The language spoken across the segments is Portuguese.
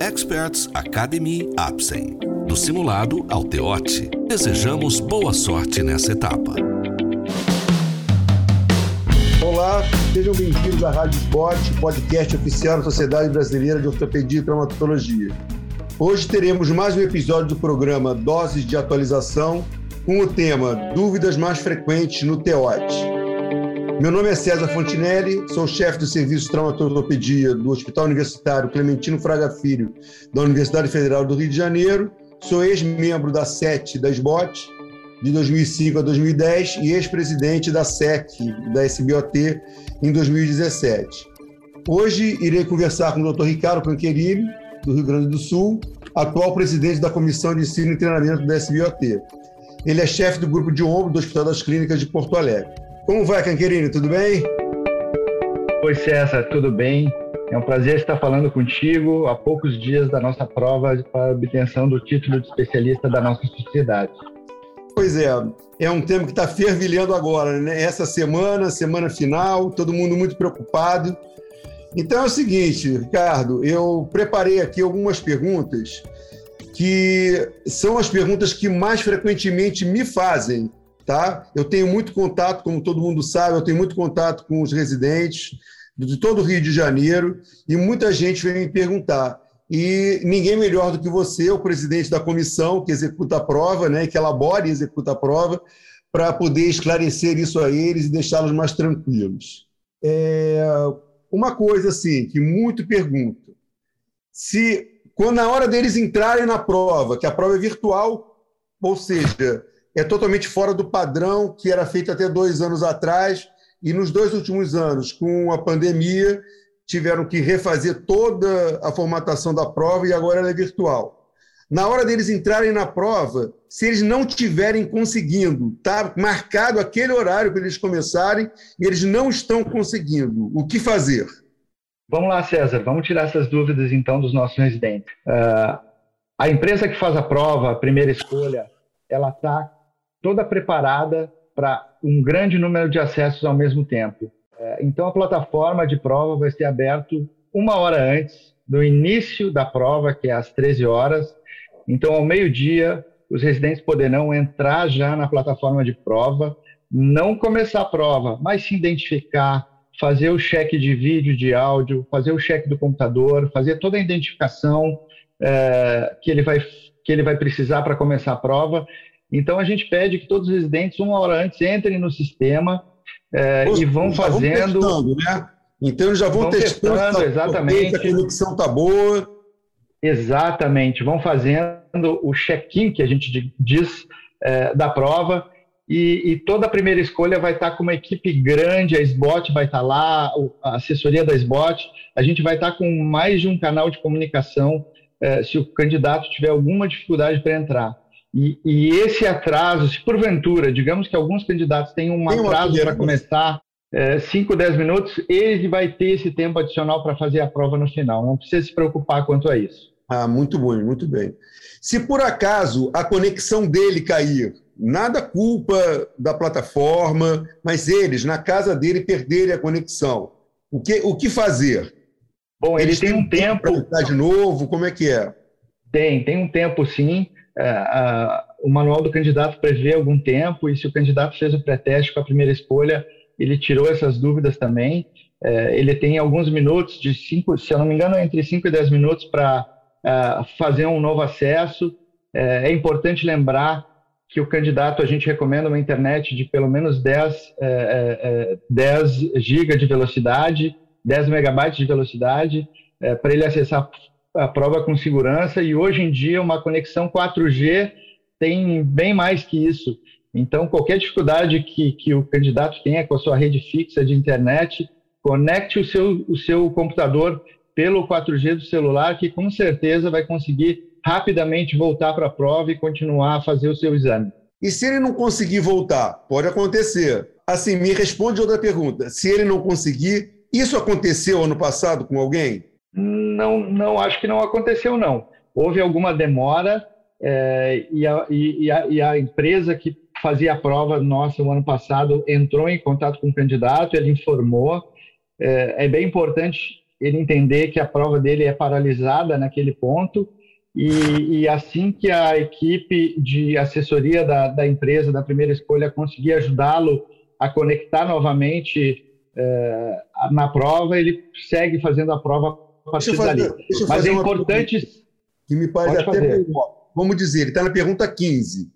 Experts Academy Apsen. Do simulado ao teote. Desejamos boa sorte nessa etapa. Olá, sejam bem-vindos à Rádio Sport, podcast oficial da Sociedade Brasileira de Ortopedia e Traumatologia. Hoje teremos mais um episódio do programa Doses de Atualização com o tema Dúvidas mais frequentes no TEOT. Meu nome é César Fontinelli, sou chefe do Serviço Traumatologia do Hospital Universitário Clementino Fraga Filho, da Universidade Federal do Rio de Janeiro. Sou ex-membro da SET da SBOT, de 2005 a 2010, e ex-presidente da SEC, da SBOT, em 2017. Hoje irei conversar com o Dr. Ricardo Canquerini, do Rio Grande do Sul, atual presidente da Comissão de Ensino e Treinamento da SBOT. Ele é chefe do grupo de ombro do Hospital das Clínicas de Porto Alegre. Como vai, Canquerino? Tudo bem? Oi, César, tudo bem? É um prazer estar falando contigo a poucos dias da nossa prova para a obtenção do título de especialista da nossa sociedade. Pois é, é um tema que está fervilhando agora, né? Essa semana, semana final, todo mundo muito preocupado. Então é o seguinte, Ricardo, eu preparei aqui algumas perguntas que são as perguntas que mais frequentemente me fazem tá? Eu tenho muito contato, como todo mundo sabe, eu tenho muito contato com os residentes de todo o Rio de Janeiro e muita gente vem me perguntar. E ninguém melhor do que você, o presidente da comissão que executa a prova, né, que elabora e executa a prova, para poder esclarecer isso a eles e deixá-los mais tranquilos. É, uma coisa assim que muito pergunto: se quando na hora deles entrarem na prova, que a prova é virtual, ou seja, é totalmente fora do padrão que era feito até dois anos atrás. E nos dois últimos anos, com a pandemia, tiveram que refazer toda a formatação da prova e agora ela é virtual. Na hora deles entrarem na prova, se eles não tiverem conseguindo, está marcado aquele horário para eles começarem e eles não estão conseguindo, o que fazer? Vamos lá, César, vamos tirar essas dúvidas então dos nossos residentes. Uh, a empresa que faz a prova, a primeira escolha, ela está toda preparada para um grande número de acessos ao mesmo tempo. É, então, a plataforma de prova vai ser aberta uma hora antes do início da prova, que é às 13 horas. Então, ao meio-dia, os residentes poderão entrar já na plataforma de prova, não começar a prova, mas se identificar, fazer o cheque de vídeo, de áudio, fazer o cheque do computador, fazer toda a identificação é, que, ele vai, que ele vai precisar para começar a prova então, a gente pede que todos os residentes, uma hora antes, entrem no sistema é, e vão fazendo. Vão testando, né? Então, eles já vão, vão testando, testando tá, exatamente. a conexão está boa. Exatamente, vão fazendo o check-in, que a gente diz, é, da prova, e, e, toda a primeira escolha vai estar com uma equipe grande, a SBOT vai estar lá, a assessoria da SBOT, a gente vai estar com mais de um canal de comunicação é, se o candidato tiver alguma dificuldade para entrar. E, e, esse atraso, se porventura, digamos que alguns candidatos têm um Tem atraso para começar 5, é, 10 minutos, ele vai ter esse tempo adicional para fazer a prova no final. Não precisa se preocupar quanto a isso. Ah, muito bom, muito bem. Se por acaso a conexão dele cair, nada culpa da plataforma, mas eles, na casa dele, perderem a conexão, o que, o que fazer? Bom, eles, têm um tempo. Para de novo, como é que é? Tem, tem um tempo sim é, a, o manual do candidato prevê algum tempo, e se o candidato fez o pré-teste com a primeira escolha, ele tirou essas dúvidas também. É, ele tem alguns minutos, de cinco, se eu não me engano, entre 5 e 10 minutos para é, fazer um novo acesso. É, é, importante lembrar que o candidato, a gente recomenda uma internet de pelo menos 10, 10 GB de velocidade, 10 megabytes de velocidade, para ele acessar a prova com segurança e hoje em dia uma conexão 4G tem bem mais que isso. Então, qualquer dificuldade que, que o candidato tenha com a sua rede fixa de internet, conecte o seu, o seu computador pelo 4G do celular, que com certeza vai conseguir rapidamente voltar para a prova e continuar a fazer o seu exame. E se ele não conseguir voltar? Pode acontecer. Assim, me responde outra pergunta. Se ele não conseguir, isso aconteceu ano passado com alguém? Não, não acho que não aconteceu, não. Houve alguma demora é, e, a, e, a, e, a, empresa que fazia a prova nossa o ano passado entrou em contato com o candidato, ele informou. É, é bem importante ele entender que a prova dele é paralisada naquele ponto e, e assim que a equipe de assessoria da, da empresa, da primeira escolha, conseguir ajudá-lo a conectar novamente é, na prova, ele segue fazendo a prova partir fazer, dali. Mas é importante... Que me parece até melhor. Vamos dizer, ele está na pergunta 15.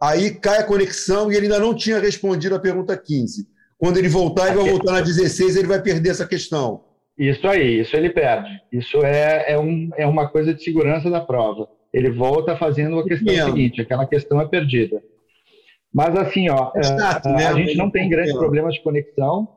Aí cai a conexão e ele ainda não tinha respondido a pergunta 15. Quando ele voltar, ele vai voltar na 16, ele vai perder essa questão. Isso aí, isso ele perde. Isso é, é, um, é uma coisa de segurança da prova. Ele volta fazendo a questão seguinte, aquela questão é perdida. Mas assim, ó, é chato, a, né? a gente não tem grandes problemas de conexão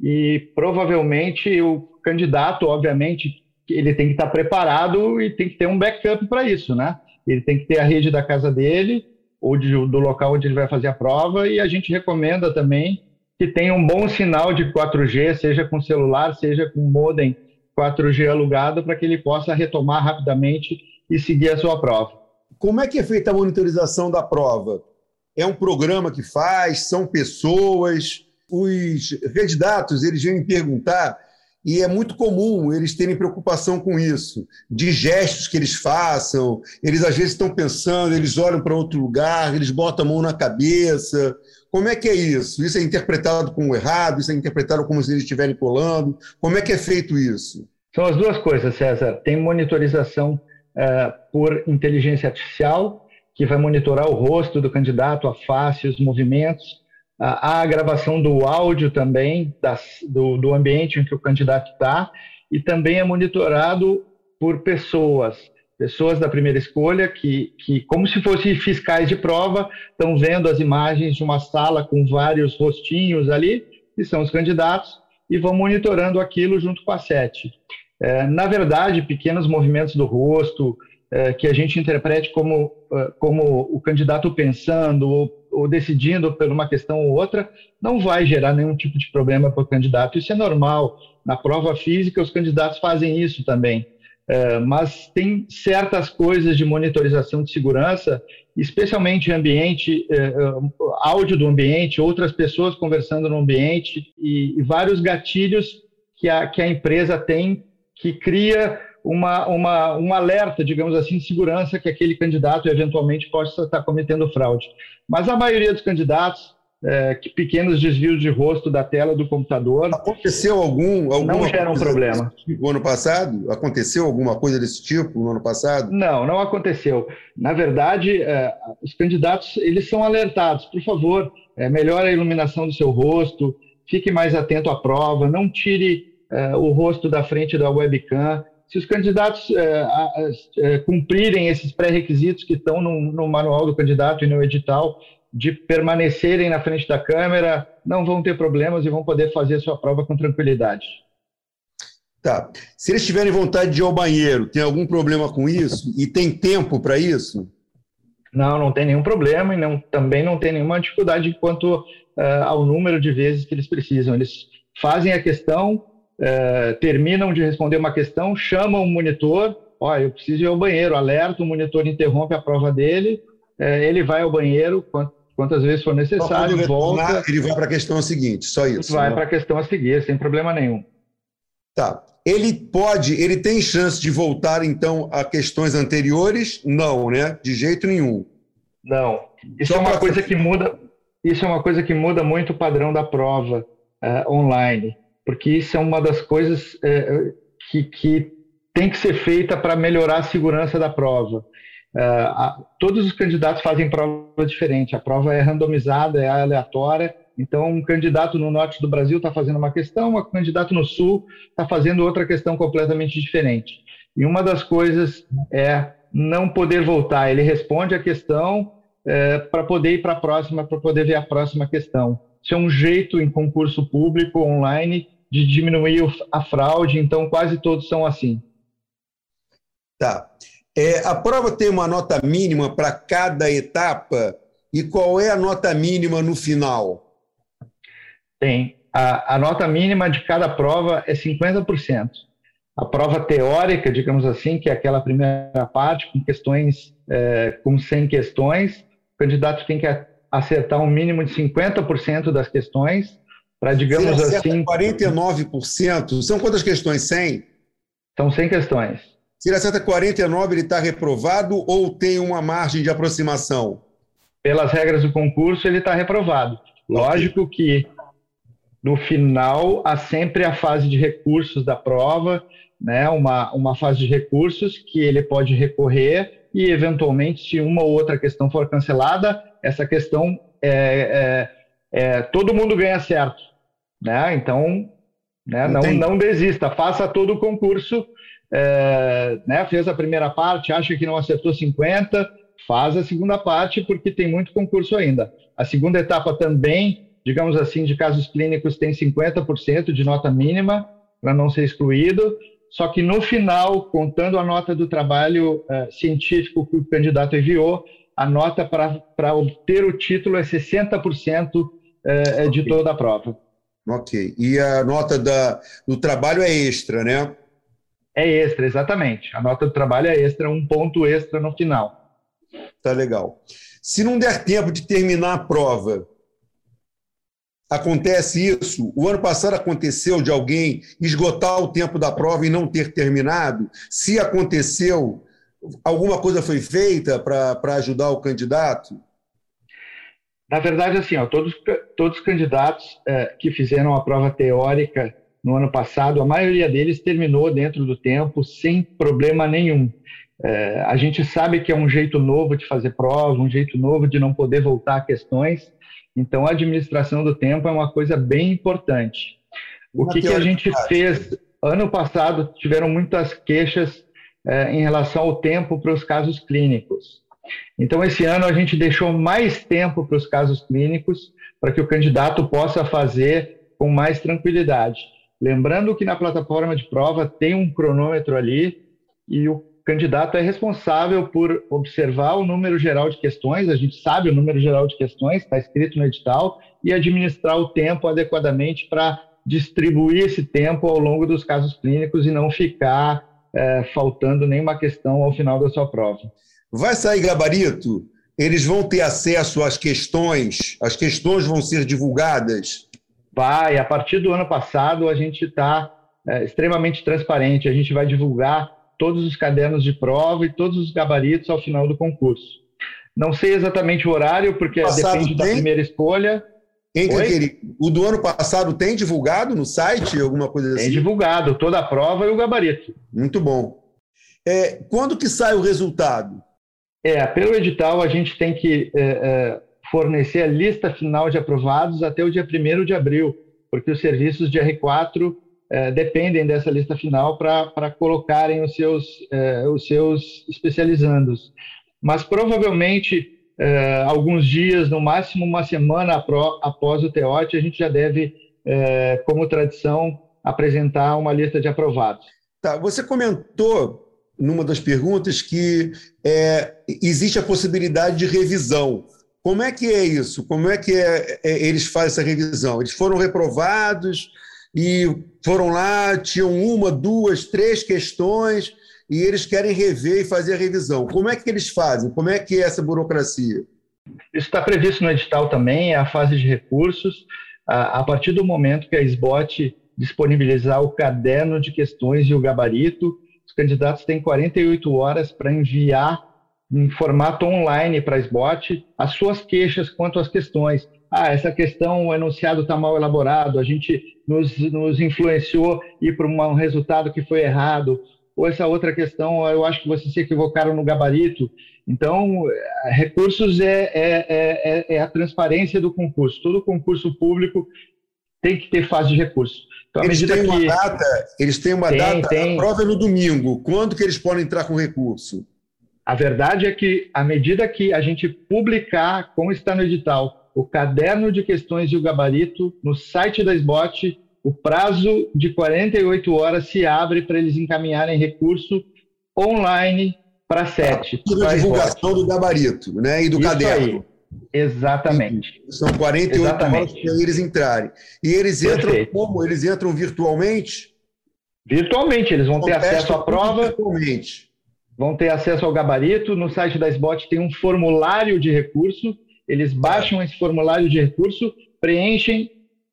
e provavelmente o candidato, obviamente, ele tem que estar preparado e tem que ter um backup para isso, né? Ele tem que ter a rede da casa dele ou de, do local onde ele vai fazer a prova e a gente recomenda também que tenha um bom sinal de 4G, seja com celular, seja com modem 4G alugado, para que ele possa retomar rapidamente e seguir a sua prova. Como é que é feita a monitorização da prova? É um programa que faz? São pessoas? Os candidatos eles vêm me perguntar e é muito comum eles terem preocupação com isso, de gestos que eles façam. Eles às vezes estão pensando, eles olham para outro lugar, eles botam a mão na cabeça. Como é que é isso? Isso é interpretado como errado? Isso é interpretado como se eles estiverem colando? Como é que é feito isso? São as duas coisas, César. Tem monitorização uh, por inteligência artificial, que vai monitorar o rosto do candidato, a face, os movimentos. Uh, há a gravação do áudio também, das, do, do ambiente em que o candidato está, e também é monitorado por pessoas pessoas da primeira escolha que, que como se fossem fiscais de prova, estão vendo as imagens de uma sala com vários rostinhos ali, que são os candidatos, e vão monitorando aquilo junto com a sete. É, na verdade, pequenos movimentos do rosto, é, que a gente interprete como, como o candidato pensando ou, ou, decidindo por uma questão ou outra, não vai gerar nenhum tipo de problema para o candidato. Isso é normal. Na prova física, os candidatos fazem isso também. É, mas tem certas coisas de monitorização de segurança, especialmente ambiente, é, áudio do ambiente, outras pessoas conversando no ambiente e, e, vários gatilhos que a, que a empresa tem que cria uma, uma, um alerta, digamos assim, de segurança que aquele candidato eventualmente possa estar cometendo fraude. Mas a maioria dos candidatos é, que pequenos desvios de rosto da tela do computador. Aconteceu algum, não gera um problema. Tipo, ano passado? Aconteceu alguma coisa desse tipo no ano passado? Não, não aconteceu. Na verdade, é, os candidatos eles são alertados. Por favor, é, melhore a iluminação do seu rosto, fique mais atento à prova, não tire é, o rosto da frente da webcam. Se os candidatos é, é, cumprirem esses pré-requisitos que estão no, no manual do candidato e no edital, de permanecerem na frente da câmera, não vão ter problemas e vão poder fazer sua prova com tranquilidade. Tá. Se eles tiverem vontade de ir ao banheiro, tem algum problema com isso? E tem tempo para isso? Não, não tem nenhum problema e não, também não tem nenhuma dificuldade quanto uh, ao número de vezes que eles precisam. Eles fazem a questão, uh, terminam de responder uma questão, chamam o monitor, olha, eu preciso ir ao banheiro, alerta, o monitor interrompe a prova dele, uh, ele vai ao banheiro, quantas vezes for necessário, ele volta. Ele vai para a questão seguinte, só isso. Vai né? para a questão a seguir, sem problema nenhum. Tá. Ele pode, ele tem chance de voltar então a questões anteriores? Não, né? De jeito nenhum. Não. Isso só é uma pra... coisa que muda. Isso é uma coisa que muda muito o padrão da prova uh, online, porque isso é uma das coisas uh, que, que tem que ser feita para melhorar a segurança da prova. Uh, todos os candidatos fazem prova diferente, a prova é randomizada, é aleatória. Então, um candidato no norte do Brasil está fazendo uma questão, um candidato no sul está fazendo outra questão completamente diferente. E uma das coisas é não poder voltar. Ele responde a questão é, para poder ir para a próxima, para poder ver a próxima questão. Isso é um jeito em concurso público online de diminuir a fraude. Então, quase todos são assim. Tá. É, a prova tem uma nota mínima para cada etapa e qual é a nota mínima no final? Tem. A, a nota mínima de cada prova é 50%. A prova teórica, digamos assim, que é aquela primeira parte, com questões, é, com 100 questões, o candidato tem que acertar um mínimo de 50% das questões para, digamos assim... 49%, são quantas questões? 100? São 100 questões. Se ele acerta 49, ele está reprovado ou tem uma margem de aproximação? Pelas regras do concurso, ele está reprovado. Lógico que no final há sempre a fase de recursos da prova, né? uma, uma fase de recursos que ele pode recorrer e, eventualmente, se uma ou outra questão for cancelada, essa questão é, é, é todo mundo ganha certo. Né? Então, né? não, não desista, faça todo o concurso. É, né? Fez a primeira parte, acha que não acertou 50, faz a segunda parte, porque tem muito concurso ainda. A segunda etapa também, digamos assim, de casos clínicos, tem 50% de nota mínima para não ser excluído. Só que no final, contando a nota do trabalho uh, científico que o candidato enviou, a nota para obter o título é 60% uh, okay. de toda a prova. Ok. E a nota da, do trabalho é extra, né? É extra, exatamente. A nota do trabalho é extra, um ponto extra no final. Tá legal. Se não der tempo de terminar a prova, Acontece isso? O ano passado aconteceu de alguém esgotar o tempo da prova e não ter terminado? Se aconteceu, alguma coisa foi feita para ajudar o candidato? Na verdade, assim, ó, todos, todos os candidatos é, que fizeram a prova teórica no ano passado, a maioria deles terminou dentro do tempo sem problema nenhum. É, a gente sabe que é um jeito novo de fazer prova, um jeito novo de não poder voltar a questões, então, a administração do tempo é uma coisa bem importante. O que, que a gente fez? Ano passado, tiveram muitas queixas eh, em relação ao tempo para os casos clínicos. Então, esse ano, a gente deixou mais tempo para os casos clínicos para que o candidato possa fazer com mais tranquilidade. Lembrando que na plataforma de prova tem um cronômetro ali e o candidato é responsável por observar o número geral de questões, a gente sabe o número geral de questões, está escrito no edital, e administrar o tempo adequadamente para distribuir esse tempo ao longo dos casos clínicos e não ficar é, faltando nenhuma questão ao final da sua prova. Vai sair gabarito? Eles vão ter acesso às questões? As questões vão ser divulgadas? Vai. A partir do ano passado, a gente está é, extremamente transparente. A gente vai divulgar todos os cadernos de prova e todos os gabaritos ao final do concurso. Não sei exatamente o horário, porque passado depende tem? da primeira escolha. O do ano passado tem divulgado no site, alguma coisa assim? Tem divulgado, toda a prova e o gabarito. Muito bom. É, quando que sai o resultado? É, pelo edital a gente tem que é, é, fornecer a lista final de aprovados até o dia 1 de abril, porque os serviços de R4 é, dependem dessa lista final para colocarem os seus, é, os seus especializandos. Mas provavelmente, é, alguns dias, no máximo uma semana após o TEOT, a gente já deve, é, como tradição, apresentar uma lista de aprovados. Tá, você comentou numa das perguntas que é, existe a possibilidade de revisão. Como é que é isso? Como é que é, é, eles fazem essa revisão? Eles foram reprovados? e foram lá, tinham uma, duas, três questões e eles querem rever e fazer a revisão. Como é que eles fazem? Como é que é essa burocracia? Isso está previsto no edital também, é a fase de recursos. A, partir do momento que a SBOT disponibilizar o caderno de questões e o gabarito, os candidatos têm 48 horas para enviar em formato online para a SBOT as suas queixas quanto às questões ah, essa questão, o enunciado está mal elaborado, a gente nos, nos influenciou ir para um resultado que foi errado, ou essa outra questão, eu acho que vocês se equivocaram no gabarito. Então, recursos é, é, é, é a transparência do concurso. Todo concurso público tem que ter fase de recurso. Então, eles, têm que... uma data, eles têm uma tem, data, tem. a prova é no domingo. Quando que eles podem entrar com recurso? A verdade é que, à medida que a gente publicar, como está no edital, o caderno de questões e o gabarito no site da SBOT. O prazo de 48 horas se abre para eles encaminharem recurso online para sete. A divulgação do gabarito né, e do Isso caderno. Aí. Exatamente. São 48 Exatamente. horas para eles entrarem. E eles entram Perfeito. como? Eles entram virtualmente? Virtualmente, eles vão ter acesso à prova. Virtualmente. Vão ter acesso ao gabarito. No site da SBOT tem um formulário de recurso eles baixam esse formulário de recurso, preenchem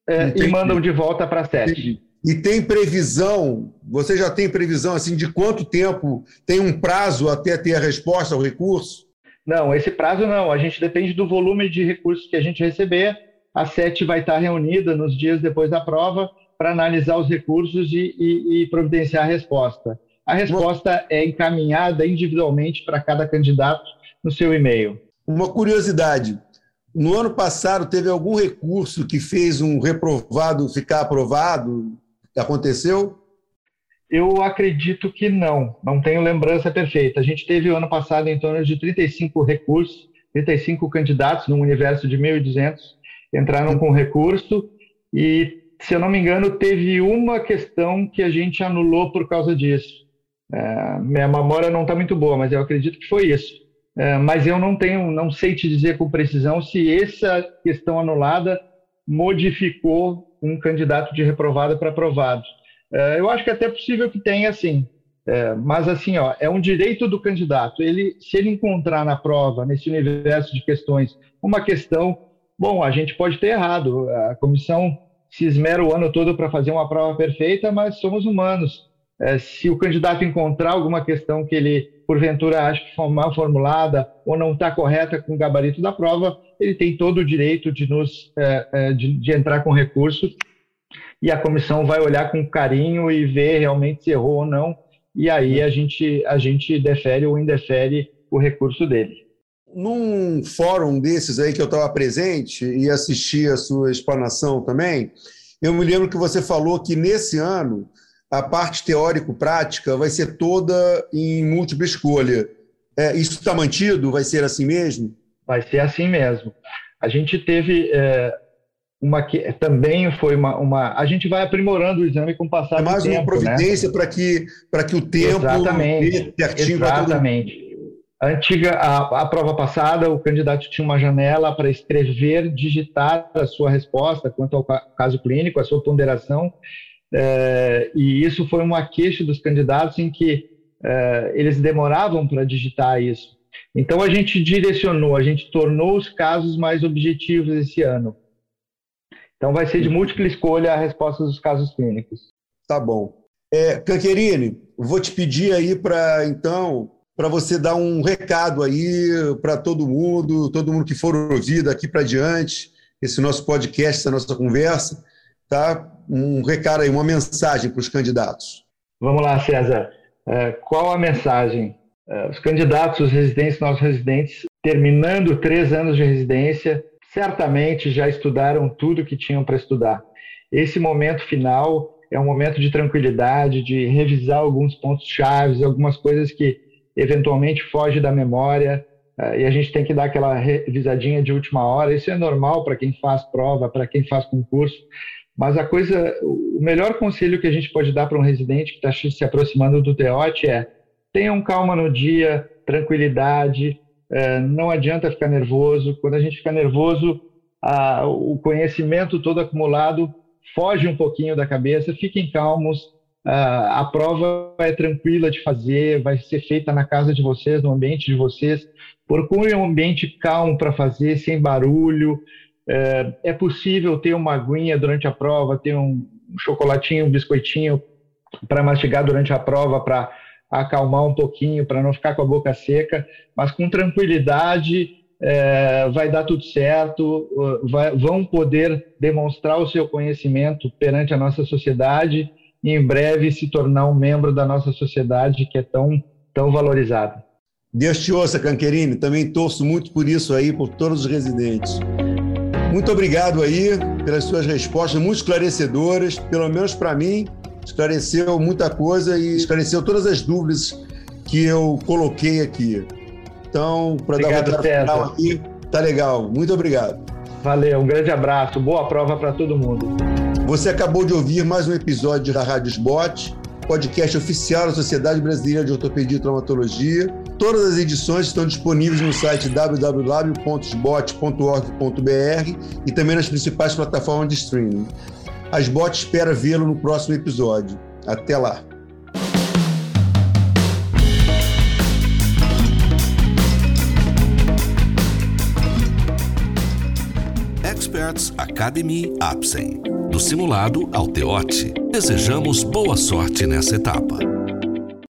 é, e mandam de volta para a SET. E tem previsão, você já tem previsão assim de quanto tempo tem um prazo até ter a resposta ao recurso? Não, esse prazo não. A gente depende do volume de recursos que a gente receber. A SET vai estar reunida nos dias depois da prova para analisar os recursos e, e, e, providenciar a resposta. A resposta é encaminhada individualmente para cada candidato no seu e-mail. Uma curiosidade: no ano passado teve algum recurso que fez um reprovado ficar aprovado? Aconteceu? Eu acredito que não, não tenho lembrança perfeita. A gente teve o ano passado em torno de 35 recursos, 35 candidatos num universo de 1.200 entraram com recurso e, se eu não me engano, teve uma questão que a gente anulou por causa disso. É, minha memória não está muito boa, mas eu acredito que foi isso. É, mas eu não tenho, não sei te dizer com precisão se essa questão anulada modificou um candidato de reprovado para aprovado. É, eu acho que é até possível que tenha, sim. É, mas assim, ó, é um direito do candidato. Ele, se ele encontrar na prova, nesse universo de questões, uma questão, bom, a gente pode ter errado. A comissão se esmera o ano todo para fazer uma prova perfeita, mas somos humanos. É, se o candidato encontrar alguma questão que ele, porventura, acha que foi mal formulada ou não está correta com o gabarito da prova, ele tem todo o direito de, nos, é, é, de, de entrar com recurso e a comissão vai olhar com carinho e ver realmente se errou ou não, e aí a gente, a gente defere ou indefere o recurso dele. Num fórum desses aí que eu estava presente e assisti a sua explanação também, eu me lembro que você falou que nesse ano a parte teórico-prática vai ser toda em múltipla escolha. É, isso está mantido? Vai ser assim mesmo? Vai ser assim mesmo. A gente teve é, uma que também foi uma, uma, A gente vai aprimorando o exame com o passar é mais do tempo. uma né? providência né? para que, que o tempo. Exatamente. Exatamente. A antiga, a, a, prova passada, o candidato tinha uma janela para escrever, digitar a sua resposta quanto ao caso clínico, a sua ponderação, é, e isso foi uma queixa dos candidatos em que é, eles demoravam para digitar isso. Então a gente direcionou, a gente tornou os casos mais objetivos esse ano. Então vai ser de múltipla escolha a resposta dos casos clínicos. Tá bom. É, Canquerini, vou te pedir aí para então para você dar um recado aí para todo mundo, todo mundo que for ouvido aqui para diante, esse nosso podcast, essa nossa conversa, tá? um recado aí, uma mensagem para os candidatos. Vamos lá, César. É, qual a mensagem? É, os candidatos, os residentes, nossos residentes, terminando três anos de residência, certamente já estudaram tudo que tinham para estudar. Esse momento final é um momento de tranquilidade, de revisar alguns pontos chaves, algumas coisas que eventualmente fogem da memória, é, e a gente tem que dar aquela revisadinha de última hora. Isso é normal para quem faz prova, para quem faz concurso, mas a coisa, o melhor conselho que a gente pode dar para um residente que está se aproximando do TEOT é tenham calma no dia, tranquilidade, não adianta ficar nervoso. Quando a gente fica nervoso, a, o conhecimento todo acumulado foge um pouquinho da cabeça. Fiquem calmos. A, a prova é tranquila de fazer, vai ser feita na casa de vocês, no ambiente de vocês. Procure um ambiente calmo para fazer, sem barulho, é, é possível ter uma aguinha durante a prova, ter um chocolatinho, um biscoitinho para mastigar durante a prova, para acalmar um pouquinho, para não ficar com a boca seca, mas com tranquilidade é, vai dar tudo certo, vai, vão poder demonstrar o seu conhecimento perante a nossa sociedade e em breve se tornar um membro da nossa sociedade que é tão, tão valorizada. Deus te ouça, Canquerini. Também torço muito por isso aí, por todos os residentes. Muito obrigado aí pelas suas respostas muito esclarecedoras, pelo menos para mim, esclareceu muita coisa e esclareceu todas as dúvidas que eu coloquei aqui. Então, para dar uma final aqui, tá legal. Muito obrigado. Valeu, um grande abraço, boa prova para todo mundo. Você acabou de ouvir mais um episódio da Rádio Spot podcast oficial da Sociedade Brasileira de Ortopedia e Traumatologia. Todas as edições estão disponíveis no site www.sbot.org.br e também nas principais plataformas de streaming. A SBOT espera vê-lo no próximo episódio. Até lá! Experts Academy Apsen. do simulado ao teote. Desejamos boa sorte nessa etapa.